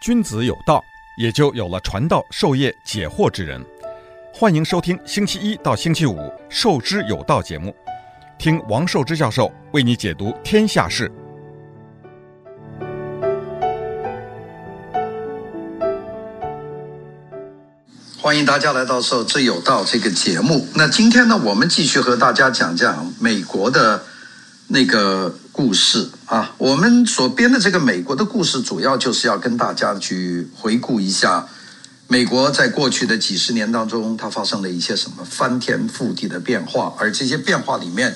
君子有道，也就有了传道授业解惑之人。欢迎收听星期一到星期五《授之有道》节目，听王寿之教授为你解读天下事。欢迎大家来到《授之有道》这个节目。那今天呢，我们继续和大家讲讲美国的那个故事啊。我们所编的这个美国的故事，主要就是要跟大家去回顾一下美国在过去的几十年当中，它发生了一些什么翻天覆地的变化，而这些变化里面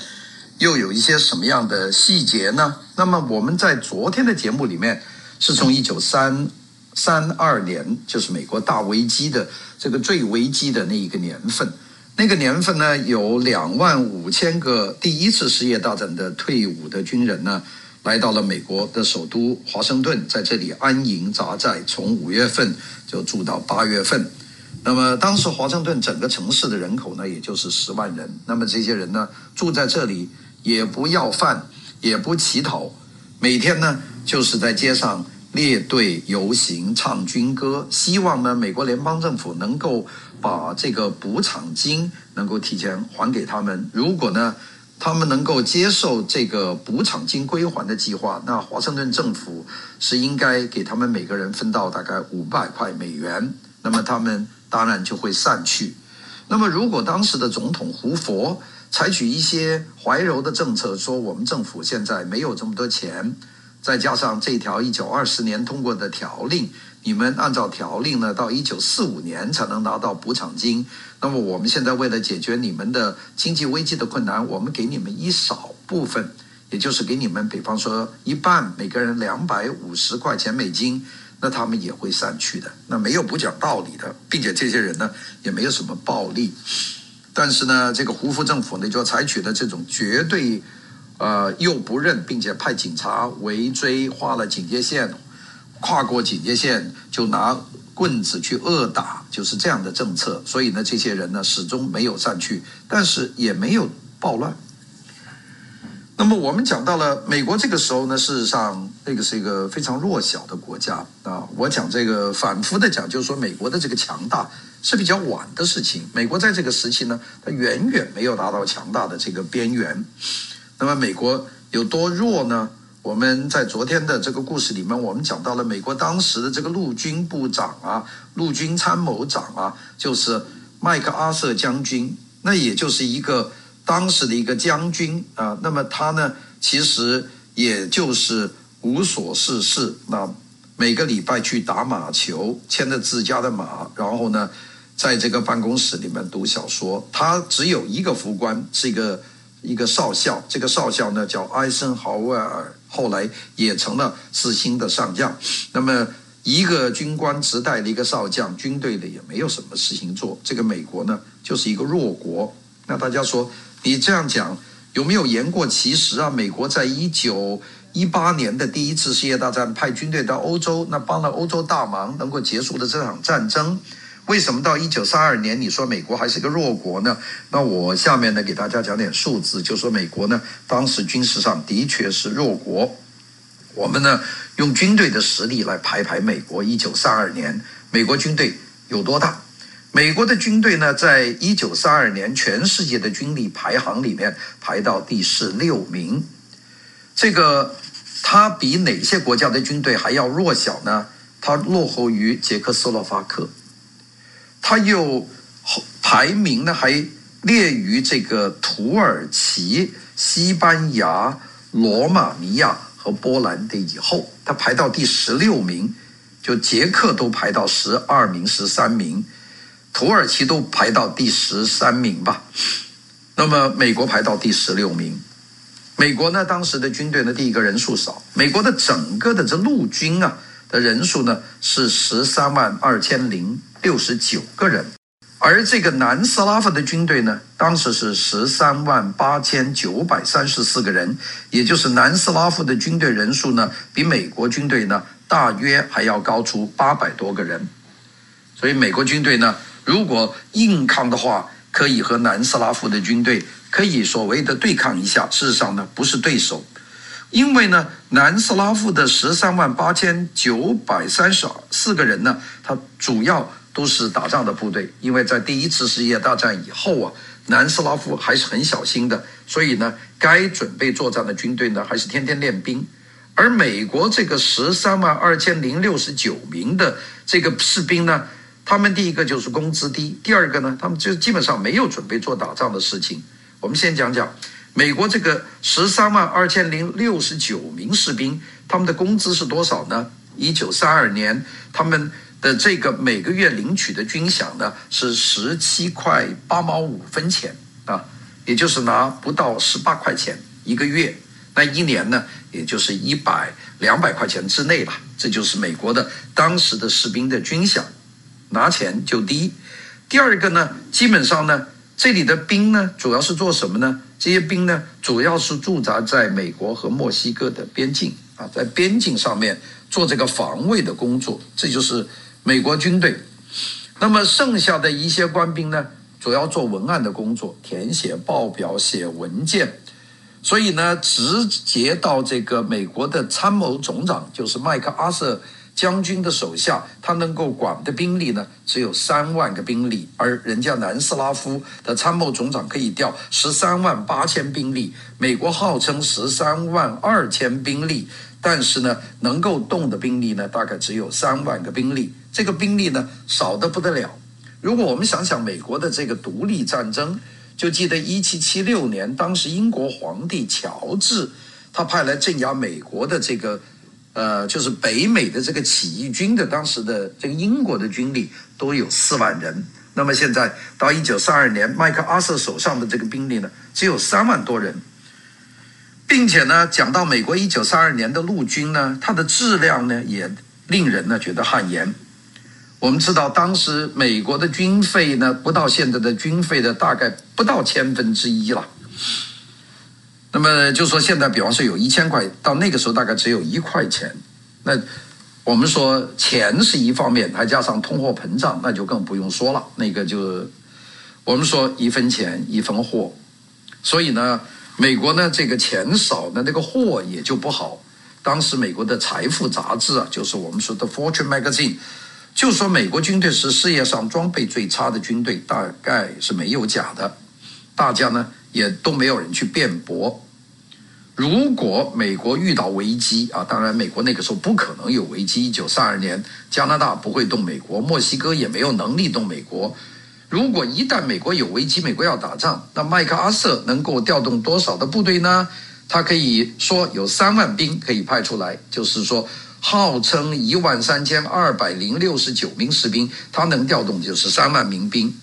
又有一些什么样的细节呢？那么我们在昨天的节目里面，是从一九三。三二年就是美国大危机的这个最危机的那一个年份，那个年份呢，有两万五千个第一次世界大战的退伍的军人呢，来到了美国的首都华盛顿，在这里安营扎寨，从五月份就住到八月份。那么当时华盛顿整个城市的人口呢，也就是十万人。那么这些人呢，住在这里也不要饭，也不乞讨，每天呢就是在街上。列队游行，唱军歌，希望呢，美国联邦政府能够把这个补偿金能够提前还给他们。如果呢，他们能够接受这个补偿金归还的计划，那华盛顿政府是应该给他们每个人分到大概五百块美元。那么他们当然就会散去。那么如果当时的总统胡佛采取一些怀柔的政策，说我们政府现在没有这么多钱。再加上这条一九二十年通过的条令，你们按照条令呢，到一九四五年才能拿到补偿金。那么我们现在为了解决你们的经济危机的困难，我们给你们一少部分，也就是给你们，比方说一半，每个人两百五十块钱美金，那他们也会散去的。那没有不讲道理的，并且这些人呢也没有什么暴力，但是呢，这个胡佛政府呢就采取了这种绝对。呃，又不认，并且派警察围追，画了警戒线，跨过警戒线就拿棍子去恶打，就是这样的政策。所以呢，这些人呢始终没有散去，但是也没有暴乱。那么我们讲到了美国这个时候呢，事实上那个是一个非常弱小的国家啊。我讲这个反复的讲，就是说美国的这个强大是比较晚的事情。美国在这个时期呢，它远远没有达到强大的这个边缘。那么美国有多弱呢？我们在昨天的这个故事里面，我们讲到了美国当时的这个陆军部长啊，陆军参谋长啊，就是麦克阿瑟将军，那也就是一个当时的一个将军啊。那么他呢，其实也就是无所事事，那每个礼拜去打马球，牵着自家的马，然后呢，在这个办公室里面读小说。他只有一个副官，是一个。一个少校，这个少校呢叫艾森豪威尔，后来也成了四星的上将。那么一个军官只带了一个少将，军队的也没有什么事情做。这个美国呢就是一个弱国。那大家说，你这样讲有没有言过其实啊？美国在一九一八年的第一次世界大战派军队到欧洲，那帮了欧洲大忙，能够结束了这场战争。为什么到一九三二年，你说美国还是个弱国呢？那我下面呢给大家讲点数字，就说美国呢当时军事上的确是弱国。我们呢用军队的实力来排排美国。一九三二年，美国军队有多大？美国的军队呢，在一九三二年全世界的军力排行里面排到第十六名。这个它比哪些国家的军队还要弱小呢？它落后于捷克斯洛伐克。他又排名呢，还列于这个土耳其、西班牙、罗马尼亚和波兰的以后，他排到第十六名，就捷克都排到十二名、十三名，土耳其都排到第十三名吧。那么美国排到第十六名。美国呢，当时的军队呢，第一个人数少，美国的整个的这陆军啊的人数呢是十三万二千零。六十九个人，而这个南斯拉夫的军队呢，当时是十三万八千九百三十四个人，也就是南斯拉夫的军队人数呢，比美国军队呢大约还要高出八百多个人。所以美国军队呢，如果硬抗的话，可以和南斯拉夫的军队可以所谓的对抗一下，事实上呢不是对手。因为呢，南斯拉夫的十三万八千九百三十四个人呢，他主要都是打仗的部队。因为在第一次世界大战以后啊，南斯拉夫还是很小心的，所以呢，该准备作战的军队呢，还是天天练兵。而美国这个十三万二千零六十九名的这个士兵呢，他们第一个就是工资低，第二个呢，他们就基本上没有准备做打仗的事情。我们先讲讲。美国这个十三万二千零六十九名士兵，他们的工资是多少呢？一九三二年，他们的这个每个月领取的军饷呢是十七块八毛五分钱啊，也就是拿不到十八块钱一个月。那一年呢，也就是一百两百块钱之内吧。这就是美国的当时的士兵的军饷，拿钱就低。第二个呢，基本上呢，这里的兵呢，主要是做什么呢？这些兵呢，主要是驻扎在美国和墨西哥的边境啊，在边境上面做这个防卫的工作，这就是美国军队。那么剩下的一些官兵呢，主要做文案的工作，填写报表、写文件。所以呢，直接到这个美国的参谋总长，就是麦克阿瑟。将军的手下，他能够管的兵力呢，只有三万个兵力，而人家南斯拉夫的参谋总长可以调十三万八千兵力，美国号称十三万二千兵力，但是呢，能够动的兵力呢，大概只有三万个兵力，这个兵力呢，少得不得了。如果我们想想美国的这个独立战争，就记得一七七六年，当时英国皇帝乔治，他派来镇压美国的这个。呃，就是北美的这个起义军的当时的这个英国的军力都有四万人，那么现在到一九三二年，麦克阿瑟手上的这个兵力呢，只有三万多人，并且呢，讲到美国一九三二年的陆军呢，它的质量呢也令人呢觉得汗颜。我们知道当时美国的军费呢，不到现在的军费的大概不到千分之一了。那么就说现在，比方说有一千块，到那个时候大概只有一块钱。那我们说钱是一方面，还加上通货膨胀，那就更不用说了。那个就我们说一分钱一分货，所以呢，美国呢这个钱少，那那个货也就不好。当时美国的财富杂志啊，就是我们说的《Fortune Magazine》，就说美国军队是世界上装备最差的军队，大概是没有假的。大家呢，也都没有人去辩驳。如果美国遇到危机啊，当然美国那个时候不可能有危机。一九三二年，加拿大不会动美国，墨西哥也没有能力动美国。如果一旦美国有危机，美国要打仗，那麦克阿瑟能够调动多少的部队呢？他可以说有三万兵可以派出来，就是说号称一万三千二百零六十九名士兵，他能调动就是三万名兵。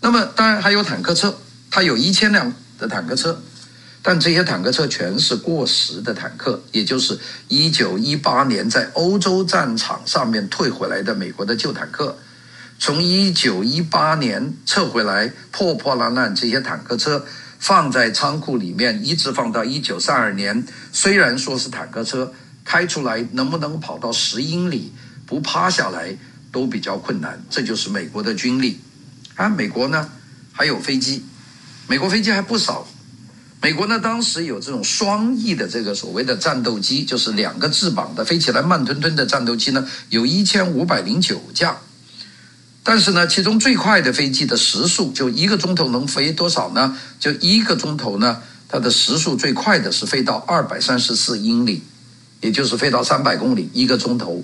那么当然还有坦克车，他有一千辆。的坦克车，但这些坦克车全是过时的坦克，也就是一九一八年在欧洲战场上面退回来的美国的旧坦克。从一九一八年撤回来破破烂烂这些坦克车放在仓库里面，一直放到一九三二年。虽然说是坦克车，开出来能不能跑到十英里不趴下来都比较困难。这就是美国的军力。啊，美国呢还有飞机。美国飞机还不少，美国呢当时有这种双翼的这个所谓的战斗机，就是两个翅膀的飞起来慢吞吞的战斗机呢，有一千五百零九架。但是呢，其中最快的飞机的时速就一个钟头能飞多少呢？就一个钟头呢，它的时速最快的是飞到二百三十四英里，也就是飞到三百公里一个钟头。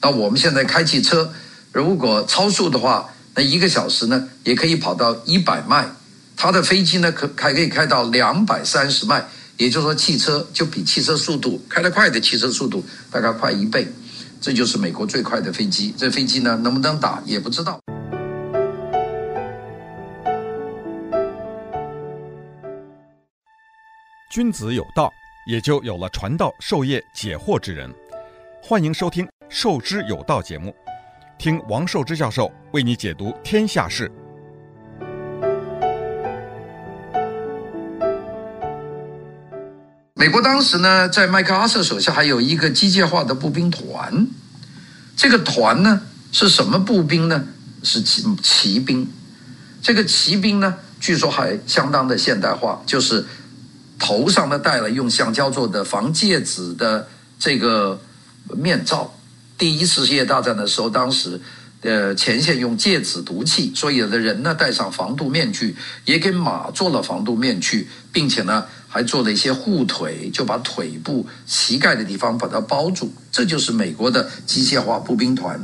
那我们现在开汽车，如果超速的话，那一个小时呢也可以跑到一百迈。它的飞机呢，可还可以开到两百三十迈，也就是说，汽车就比汽车速度开得快的汽车速度大概快一倍，这就是美国最快的飞机。这飞机呢，能不能打也不知道。君子有道，也就有了传道授业解惑之人。欢迎收听《授之有道》节目，听王寿之教授为你解读天下事。美国当时呢，在麦克阿瑟手下还有一个机械化的步兵团，这个团呢是什么步兵呢？是骑骑兵。这个骑兵呢，据说还相当的现代化，就是头上呢戴了用橡胶做的防芥子的这个面罩。第一次世界大战的时候，当时呃前线用芥子毒气，所以有的人呢戴上防毒面具，也给马做了防毒面具，并且呢还做了一些护腿，就把腿部膝盖的地方把它包住。这就是美国的机械化步兵团。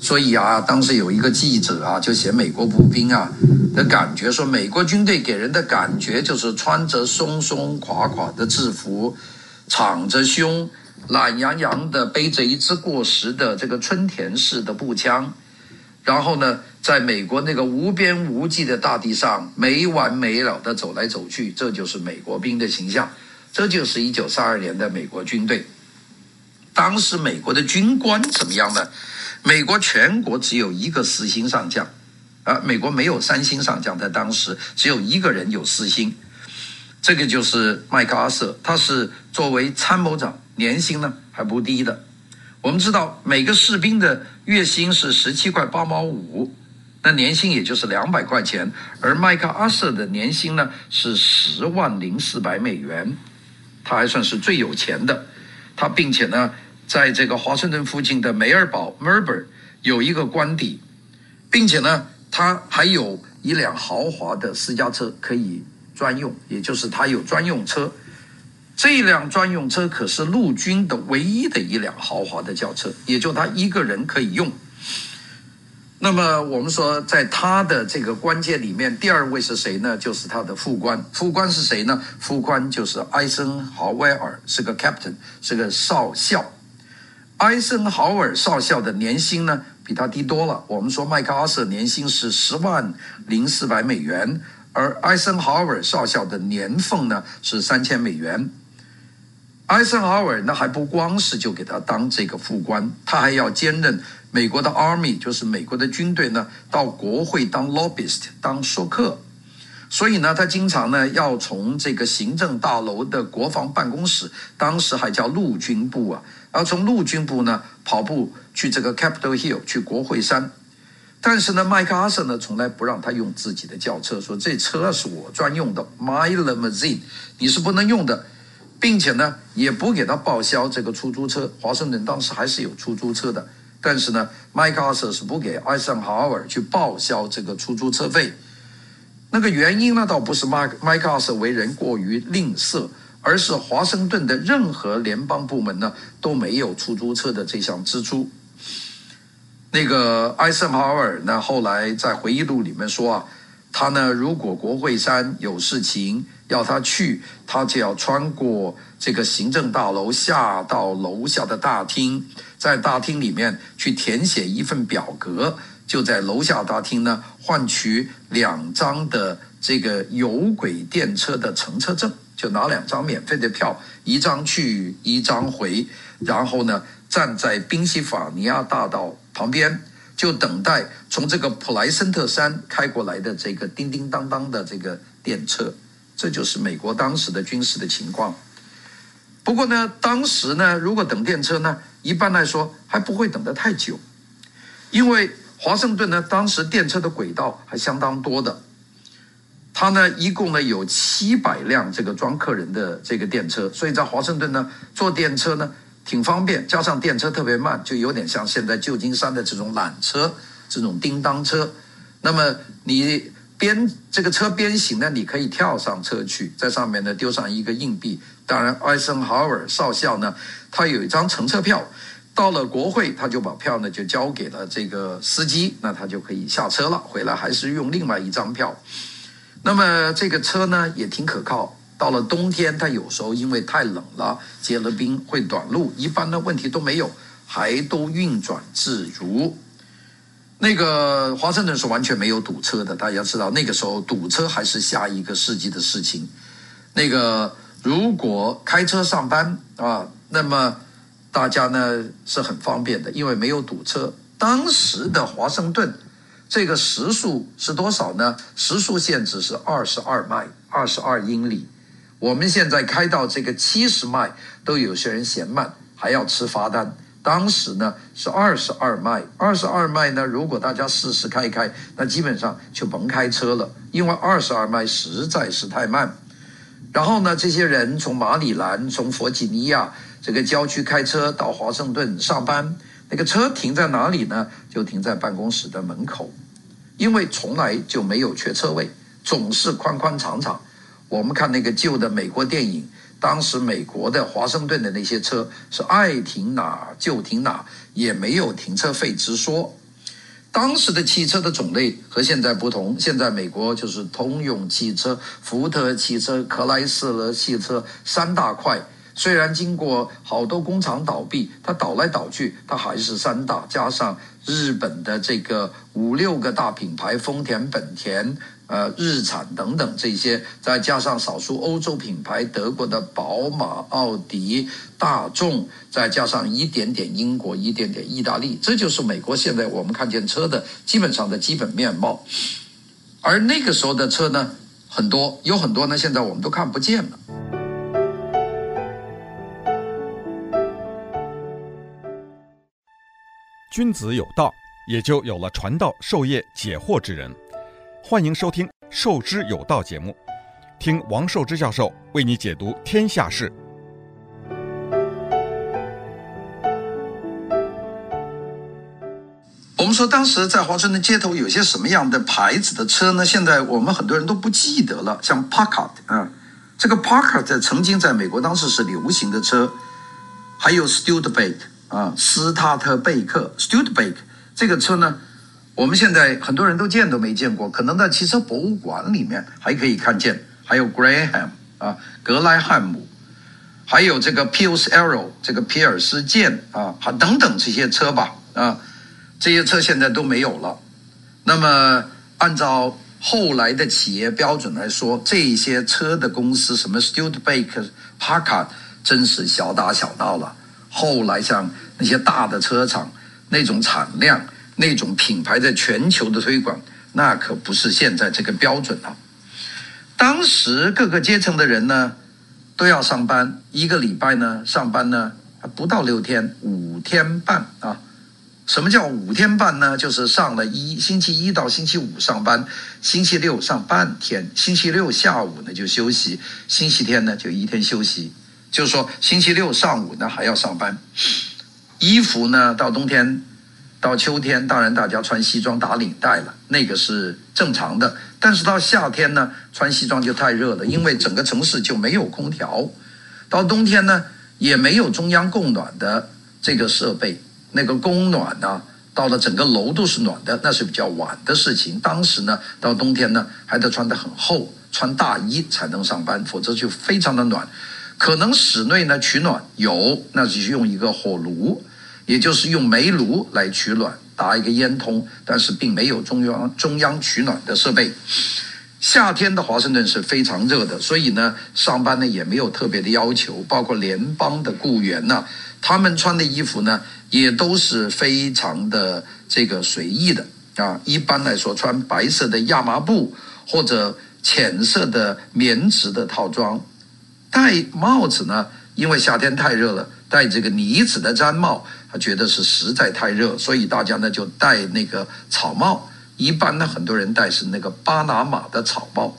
所以啊，当时有一个记者啊，就写美国步兵啊的感觉，说美国军队给人的感觉就是穿着松松垮垮的制服，敞着胸，懒洋洋的背着一支过时的这个春田式的步枪，然后呢，在美国那个无边无际的大地上没完没了的走来走去，这就是美国兵的形象，这就是一九三二年的美国军队。当时美国的军官怎么样呢？美国全国只有一个四星上将，啊，美国没有三星上将，在当时只有一个人有四星，这个就是麦克阿瑟，他是作为参谋长，年薪呢还不低的。我们知道每个士兵的月薪是十七块八毛五，那年薪也就是两百块钱，而麦克阿瑟的年薪呢是十万零四百美元，他还算是最有钱的，他并且呢。在这个华盛顿附近的梅尔堡 m e l b o r 有一个官邸，并且呢，他还有一辆豪华的私家车可以专用，也就是他有专用车。这辆专用车可是陆军的唯一的一辆豪华的轿车，也就他一个人可以用。那么我们说，在他的这个关键里面，第二位是谁呢？就是他的副官。副官是谁呢？副官就是艾森豪威尔，是个 captain，是个少校。艾森豪威尔少校的年薪呢，比他低多了。我们说麦克阿瑟年薪是十万零四百美元，而艾森豪威尔少校的年俸呢是三千美元。艾森豪威尔呢还不光是就给他当这个副官，他还要兼任美国的 Army，就是美国的军队呢，到国会当 lobbyist，当说客。所以呢，他经常呢要从这个行政大楼的国防办公室，当时还叫陆军部啊，要从陆军部呢跑步去这个 Capitol Hill 去国会山。但是呢，麦克阿瑟呢从来不让他用自己的轿车，说这车是我专用的，My limousine，你是不能用的，并且呢也不给他报销这个出租车。华盛顿当时还是有出租车的，但是呢，麦克阿瑟是不给艾森豪尔去报销这个出租车费。那个原因呢，倒不是麦麦克阿瑟为人过于吝啬，而是华盛顿的任何联邦部门呢都没有出租车的这项支出。那个艾森豪威尔呢，后来在回忆录里面说啊，他呢如果国会山有事情要他去，他就要穿过这个行政大楼，下到楼下的大厅，在大厅里面去填写一份表格。就在楼下大厅呢，换取两张的这个有轨电车的乘车证，就拿两张免费的票，一张去，一张回，然后呢，站在宾夕法尼亚大道旁边，就等待从这个普莱森特山开过来的这个叮叮当当的这个电车。这就是美国当时的军事的情况。不过呢，当时呢，如果等电车呢，一般来说还不会等得太久，因为。华盛顿呢，当时电车的轨道还相当多的，它呢一共呢有七百辆这个装客人的这个电车，所以在华盛顿呢坐电车呢挺方便，加上电车特别慢，就有点像现在旧金山的这种缆车，这种叮当车。那么你边这个车边行呢，你可以跳上车去，在上面呢丢上一个硬币。当然，艾森豪尔少校呢，他有一张乘车票。到了国会，他就把票呢就交给了这个司机，那他就可以下车了。回来还是用另外一张票。那么这个车呢也挺可靠。到了冬天，他有时候因为太冷了，结了冰会短路，一般的问题都没有，还都运转自如。那个华盛顿是完全没有堵车的，大家知道那个时候堵车还是下一个世纪的事情。那个如果开车上班啊，那么。大家呢是很方便的，因为没有堵车。当时的华盛顿，这个时速是多少呢？时速限制是二十二迈，二十二英里。我们现在开到这个七十迈，都有些人嫌慢，还要吃罚单。当时呢是二十二迈，二十二迈呢，如果大家试试开一开，那基本上就甭开车了，因为二十二迈实在是太慢。然后呢，这些人从马里兰、从弗吉尼亚这个郊区开车到华盛顿上班，那个车停在哪里呢？就停在办公室的门口，因为从来就没有缺车位，总是宽宽敞敞。我们看那个旧的美国电影，当时美国的华盛顿的那些车是爱停哪就停哪，也没有停车费之说。当时的汽车的种类和现在不同，现在美国就是通用汽车、福特汽车、克莱斯勒汽车三大块。虽然经过好多工厂倒闭，它倒来倒去，它还是三大，加上日本的这个五六个大品牌，丰田、本田。呃，日产等等这些，再加上少数欧洲品牌，德国的宝马、奥迪、大众，再加上一点点英国，一点点意大利，这就是美国现在我们看见车的基本上的基本面貌。而那个时候的车呢，很多有很多呢，现在我们都看不见了。君子有道，也就有了传道授业解惑之人。欢迎收听《授之有道》节目，听王寿之教授为你解读天下事。我们说，当时在华盛顿街头有些什么样的牌子的车呢？现在我们很多人都不记得了，像 Packard 啊，这个 Packard 曾经在美国当时是流行的车，还有 Studebaker 啊，斯塔特贝克 Studebaker 这个车呢。我们现在很多人都见都没见过，可能在汽车博物馆里面还可以看见，还有 Graham 啊，格莱汉姆，还有这个 Pierce Arrow 这个皮尔斯剑啊，还等等这些车吧啊，这些车现在都没有了。那么按照后来的企业标准来说，这些车的公司什么 Studebaker、Packard 真是小打小闹了。后来像那些大的车厂那种产量。那种品牌在全球的推广，那可不是现在这个标准了。当时各个阶层的人呢，都要上班，一个礼拜呢上班呢还不到六天，五天半啊。什么叫五天半呢？就是上了一星期一到星期五上班，星期六上半天，星期六下午呢就休息，星期天呢就一天休息。就是说星期六上午呢还要上班，衣服呢到冬天。到秋天，当然大家穿西装打领带了，那个是正常的。但是到夏天呢，穿西装就太热了，因为整个城市就没有空调。到冬天呢，也没有中央供暖的这个设备，那个供暖呢，到了整个楼都是暖的，那是比较晚的事情。当时呢，到冬天呢，还得穿得很厚，穿大衣才能上班，否则就非常的暖。可能室内呢取暖有，那只是用一个火炉。也就是用煤炉来取暖，打一个烟通，但是并没有中央中央取暖的设备。夏天的华盛顿是非常热的，所以呢，上班呢也没有特别的要求，包括联邦的雇员呢，他们穿的衣服呢也都是非常的这个随意的啊。一般来说，穿白色的亚麻布或者浅色的棉质的套装，戴帽子呢，因为夏天太热了，戴这个呢子的毡帽。觉得是实在太热，所以大家呢就戴那个草帽。一般呢，很多人戴是那个巴拿马的草帽。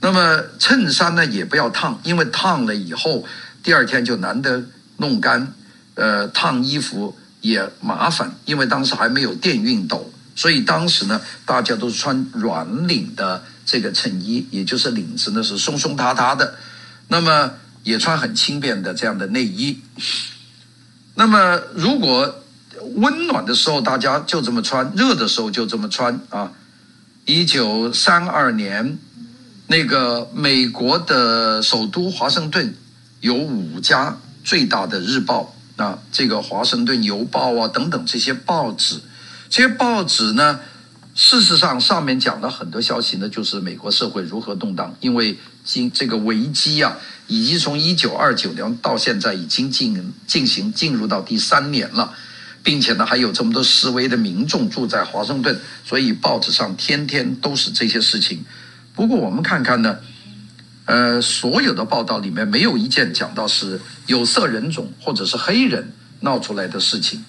那么衬衫呢也不要烫，因为烫了以后第二天就难得弄干。呃，烫衣服也麻烦，因为当时还没有电熨斗，所以当时呢大家都是穿软领的这个衬衣，也就是领子呢是松松塌塌的。那么也穿很轻便的这样的内衣。那么，如果温暖的时候大家就这么穿，热的时候就这么穿啊。一九三二年，那个美国的首都华盛顿有五家最大的日报啊，这个《华盛顿邮报》啊等等这些报纸，这些报纸呢，事实上上面讲的很多消息呢，就是美国社会如何动荡，因为经这个危机啊。以及从一九二九年到现在已经进进行进入到第三年了，并且呢还有这么多示威的民众住在华盛顿，所以报纸上天天都是这些事情。不过我们看看呢，呃，所有的报道里面没有一件讲到是有色人种或者是黑人闹出来的事情。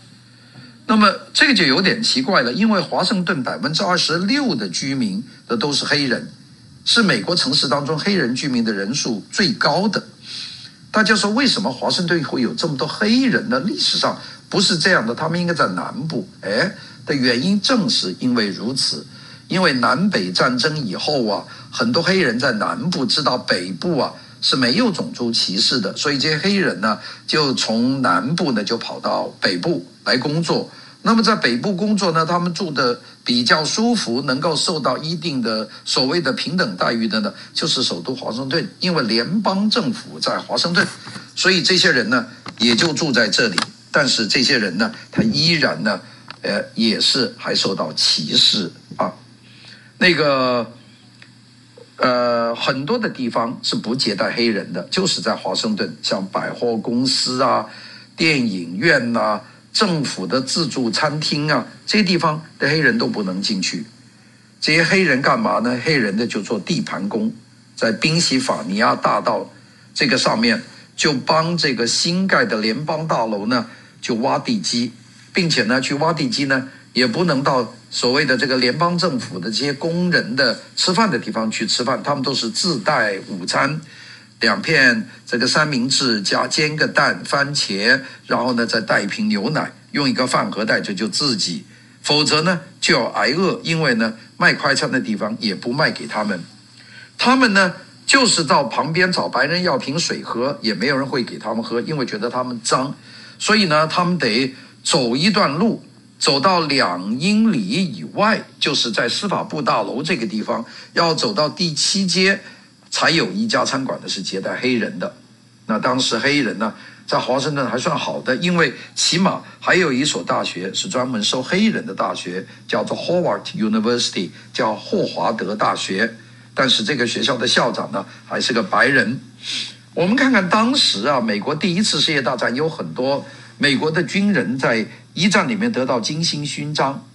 那么这个就有点奇怪了，因为华盛顿百分之二十六的居民的都是黑人。是美国城市当中黑人居民的人数最高的。大家说为什么华盛顿会有这么多黑人呢？历史上不是这样的，他们应该在南部。哎，的原因正是因为如此，因为南北战争以后啊，很多黑人在南部知道北部啊是没有种族歧视的，所以这些黑人呢就从南部呢就跑到北部来工作。那么在北部工作呢，他们住的比较舒服，能够受到一定的所谓的平等待遇的呢，就是首都华盛顿，因为联邦政府在华盛顿，所以这些人呢也就住在这里。但是这些人呢，他依然呢，呃，也是还受到歧视啊。那个，呃，很多的地方是不接待黑人的，就是在华盛顿，像百货公司啊、电影院呐、政府的自助餐厅啊，这些地方的黑人都不能进去。这些黑人干嘛呢？黑人的就做地盘工，在宾夕法尼亚大道这个上面，就帮这个新盖的联邦大楼呢，就挖地基，并且呢，去挖地基呢，也不能到所谓的这个联邦政府的这些工人的吃饭的地方去吃饭，他们都是自带午餐。两片这个三明治加煎个蛋、番茄，然后呢再带一瓶牛奶，用一个饭盒带着就自己，否则呢就要挨饿，因为呢卖快餐的地方也不卖给他们，他们呢就是到旁边找白人要瓶水喝，也没有人会给他们喝，因为觉得他们脏，所以呢他们得走一段路，走到两英里以外，就是在司法部大楼这个地方，要走到第七街。才有一家餐馆呢是接待黑人的，那当时黑人呢在华盛顿还算好的，因为起码还有一所大学是专门收黑人的大学，叫做 Howard University，叫霍华德大学。但是这个学校的校长呢还是个白人。我们看看当时啊，美国第一次世界大战有很多美国的军人在一战里面得到金星勋章，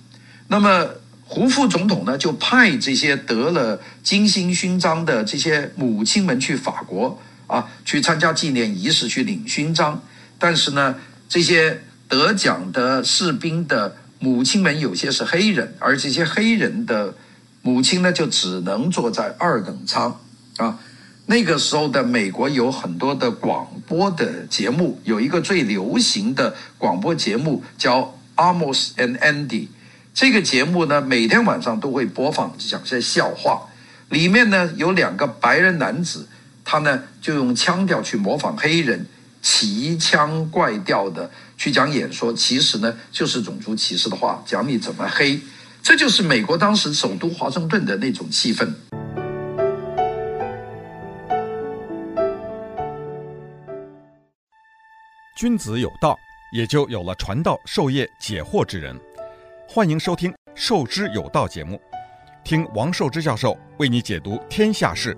那么。胡副总统呢，就派这些得了金星勋章的这些母亲们去法国啊，去参加纪念仪式，去领勋章。但是呢，这些得奖的士兵的母亲们有些是黑人，而这些黑人的母亲呢，就只能坐在二等舱啊。那个时候的美国有很多的广播的节目，有一个最流行的广播节目叫《Amos and Andy》。这个节目呢，每天晚上都会播放讲些笑话，里面呢有两个白人男子，他呢就用腔调去模仿黑人，奇腔怪调的去讲演说，其实呢就是种族歧视的话，讲你怎么黑，这就是美国当时首都华盛顿的那种气氛。君子有道，也就有了传道授业解惑之人。欢迎收听《授之有道》节目，听王寿之教授为你解读天下事。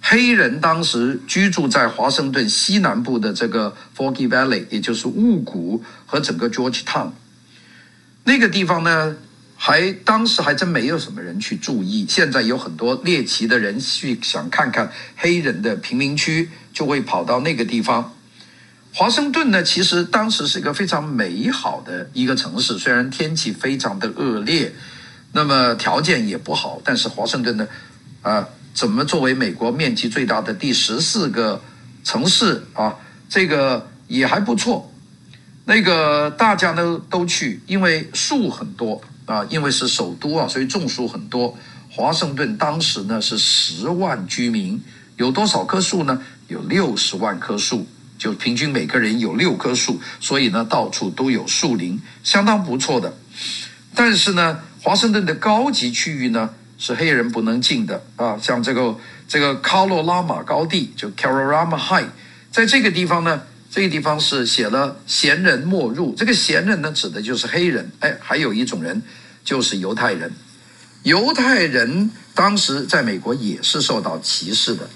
黑人当时居住在华盛顿西南部的这个 Forky Valley，也就是雾谷和整个 Georgetown 那个地方呢，还当时还真没有什么人去注意。现在有很多猎奇的人去想看看黑人的贫民区，就会跑到那个地方。华盛顿呢，其实当时是一个非常美好的一个城市，虽然天气非常的恶劣，那么条件也不好，但是华盛顿呢，啊，怎么作为美国面积最大的第十四个城市啊，这个也还不错。那个大家呢都去，因为树很多啊，因为是首都啊，所以种树很多。华盛顿当时呢是十万居民，有多少棵树呢？有六十万棵树。就平均每个人有六棵树，所以呢，到处都有树林，相当不错的。但是呢，华盛顿的高级区域呢是黑人不能进的啊，像这个这个卡罗拉玛高地，就 Carolama High，在这个地方呢，这个地方是写了“闲人莫入”。这个闲人呢，指的就是黑人。哎，还有一种人，就是犹太人。犹太人当时在美国也是受到歧视的。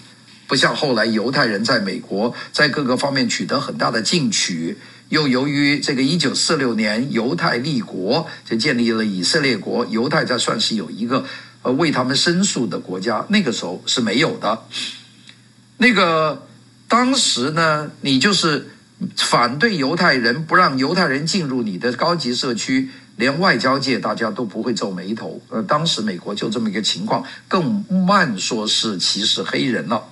不像后来犹太人在美国在各个方面取得很大的进取，又由于这个一九四六年犹太立国，就建立了以色列国，犹太才算是有一个呃为他们申诉的国家。那个时候是没有的。那个当时呢，你就是反对犹太人，不让犹太人进入你的高级社区，连外交界大家都不会皱眉头。呃，当时美国就这么一个情况，更慢说是歧视黑人了。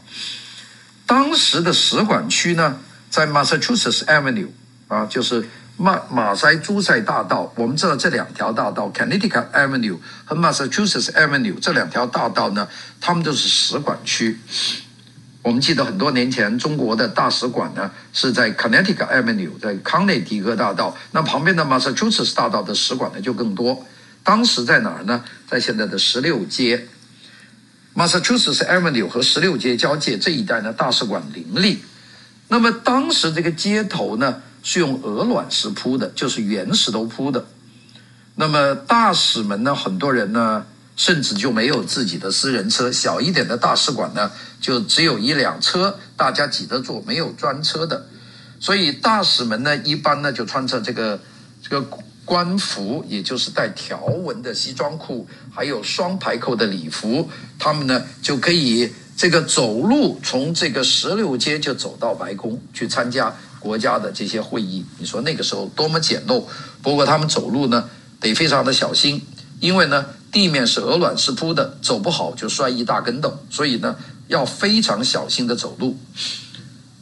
当时的使馆区呢，在 Massachusetts Avenue 啊，就是马马赛诸塞大道。我们知道这两条大道，Connecticut Avenue 和 Massachusetts Avenue 这两条大道呢，他们都是使馆区。我们记得很多年前，中国的大使馆呢是在 Connecticut Avenue，在康内狄格大道。那旁边的 Massachusetts 大道的使馆呢就更多。当时在哪儿呢？在现在的十六街，Massachusetts Avenue 和十六街交界这一带呢，大使馆林立。那么当时这个街头呢是用鹅卵石铺的，就是原石头铺的。那么大使们呢，很多人呢。甚至就没有自己的私人车，小一点的大使馆呢，就只有一辆车，大家挤着坐，没有专车的。所以大使们呢，一般呢就穿着这个这个官服，也就是带条纹的西装裤，还有双排扣的礼服，他们呢就可以这个走路从这个十六街就走到白宫去参加国家的这些会议。你说那个时候多么简陋？不过他们走路呢得非常的小心，因为呢。地面是鹅卵石铺的，走不好就摔一大跟斗，所以呢要非常小心的走路。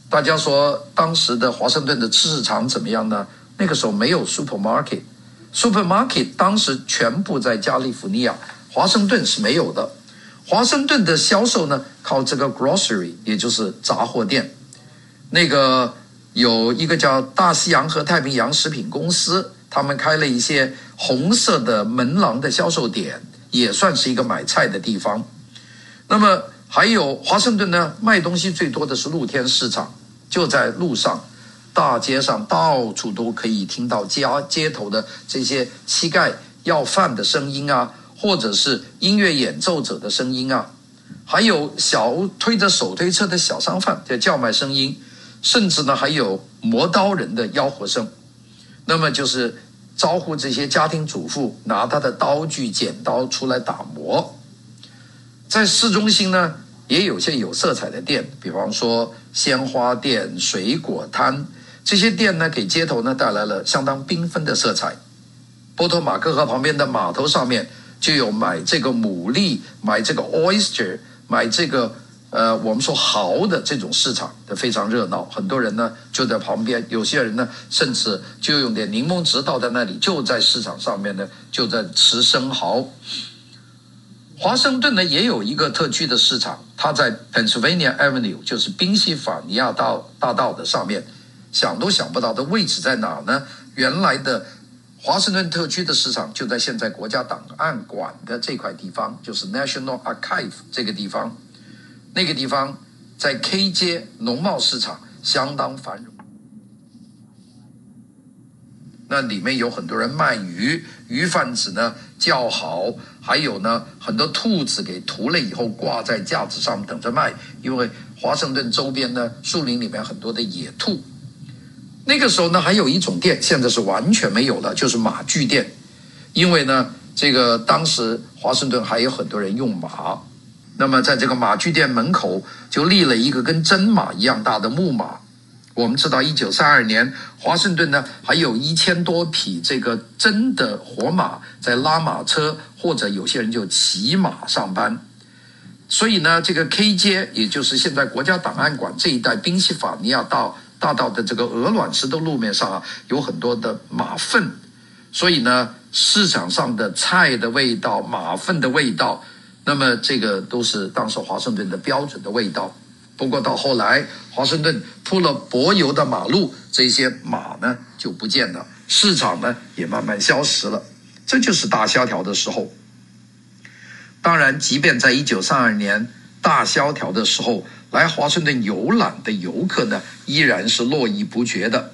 大家说当时的华盛顿的市场怎么样呢？那个时候没有 supermarket，supermarket 当时全部在加利福尼亚，华盛顿是没有的。华盛顿的销售呢靠这个 grocery，也就是杂货店。那个有一个叫大西洋和太平洋食品公司。他们开了一些红色的门廊的销售点，也算是一个买菜的地方。那么还有华盛顿呢，卖东西最多的是露天市场，就在路上、大街上，到处都可以听到街街头的这些乞丐要饭的声音啊，或者是音乐演奏者的声音啊，还有小推着手推车的小商贩的叫卖声音，甚至呢还有磨刀人的吆喝声。那么就是招呼这些家庭主妇拿他的刀具、剪刀出来打磨。在市中心呢，也有些有色彩的店，比方说鲜花店、水果摊，这些店呢，给街头呢带来了相当缤纷的色彩。波托马克河旁边的码头上面就有买这个牡蛎、买这个 oyster、买这个。呃，我们说蚝的这种市场的非常热闹，很多人呢就在旁边，有些人呢甚至就用点柠檬汁倒在那里，就在市场上面呢就在吃生蚝。华盛顿呢也有一个特区的市场，它在 Pennsylvania Avenue，就是宾夕法尼亚道大道的上面，想都想不到的位置在哪呢？原来的华盛顿特区的市场就在现在国家档案馆的这块地方，就是 National Archive 这个地方。那个地方在 K 街农贸市场相当繁荣，那里面有很多人卖鱼，鱼贩子呢叫好，还有呢很多兔子给屠了以后挂在架子上等着卖，因为华盛顿周边呢树林里面很多的野兔。那个时候呢还有一种店，现在是完全没有了，就是马具店，因为呢这个当时华盛顿还有很多人用马。那么，在这个马具店门口就立了一个跟真马一样大的木马。我们知道，一九三二年，华盛顿呢还有一千多匹这个真的活马在拉马车，或者有些人就骑马上班。所以呢，这个 K 街，也就是现在国家档案馆这一带宾夕法尼亚道大道的这个鹅卵石的路面上啊，有很多的马粪。所以呢，市场上的菜的味道，马粪的味道。那么这个都是当时华盛顿的标准的味道。不过到后来，华盛顿铺了柏油的马路，这些马呢就不见了，市场呢也慢慢消失了。这就是大萧条的时候。当然，即便在一九三二年大萧条的时候，来华盛顿游览的游客呢依然是络绎不绝的。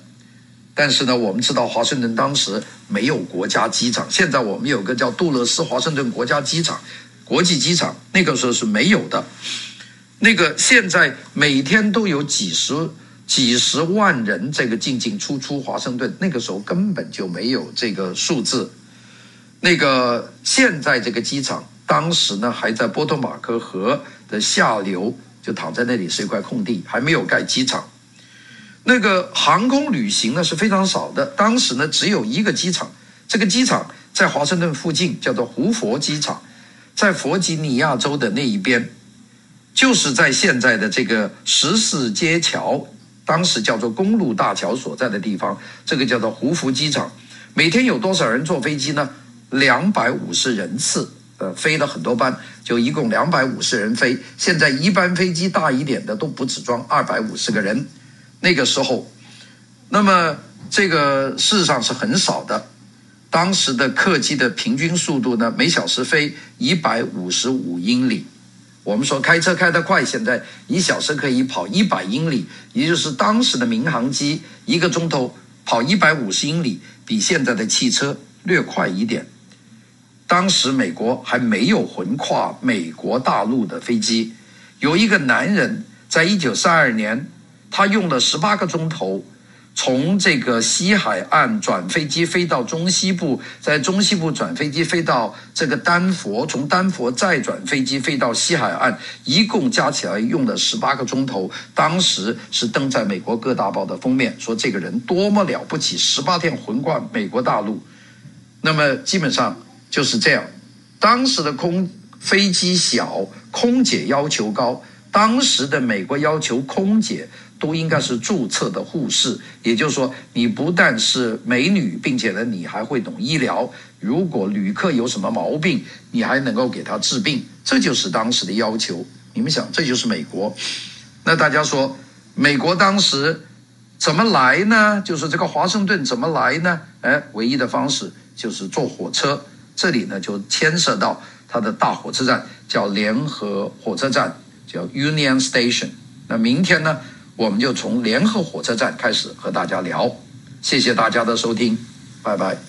但是呢，我们知道华盛顿当时没有国家机场，现在我们有个叫杜勒斯华盛顿国家机场。国际机场那个时候是没有的，那个现在每天都有几十几十万人这个进进出出华盛顿，那个时候根本就没有这个数字。那个现在这个机场当时呢还在波托马克河的下流，就躺在那里是一块空地，还没有盖机场。那个航空旅行呢是非常少的，当时呢只有一个机场，这个机场在华盛顿附近，叫做胡佛机场，在弗吉尼亚州的那一边，就是在现在的这个十四街桥，当时叫做公路大桥所在的地方，这个叫做胡佛机场。每天有多少人坐飞机呢？两百五十人次，呃，飞了很多班，就一共两百五十人飞。现在一般飞机大一点的都不止装二百五十个人，那个时候，那么这个事实上是很少的。当时的客机的平均速度呢，每小时飞一百五十五英里。我们说开车开得快，现在一小时可以跑一百英里，也就是当时的民航机一个钟头跑一百五十英里，比现在的汽车略快一点。当时美国还没有横跨美国大陆的飞机。有一个男人在一九三二年，他用了十八个钟头。从这个西海岸转飞机飞到中西部，在中西部转飞机飞到这个丹佛，从丹佛再转飞机飞到西海岸，一共加起来用了十八个钟头。当时是登在美国各大报的封面，说这个人多么了不起，十八天横跨美国大陆。那么基本上就是这样。当时的空飞机小，空姐要求高。当时的美国要求空姐都应该是注册的护士，也就是说，你不但是美女，并且呢，你还会懂医疗。如果旅客有什么毛病，你还能够给他治病，这就是当时的要求。你们想，这就是美国。那大家说，美国当时怎么来呢？就是这个华盛顿怎么来呢？哎，唯一的方式就是坐火车。这里呢，就牵涉到它的大火车站，叫联合火车站。叫 Union Station。那明天呢，我们就从联合火车站开始和大家聊。谢谢大家的收听，拜拜。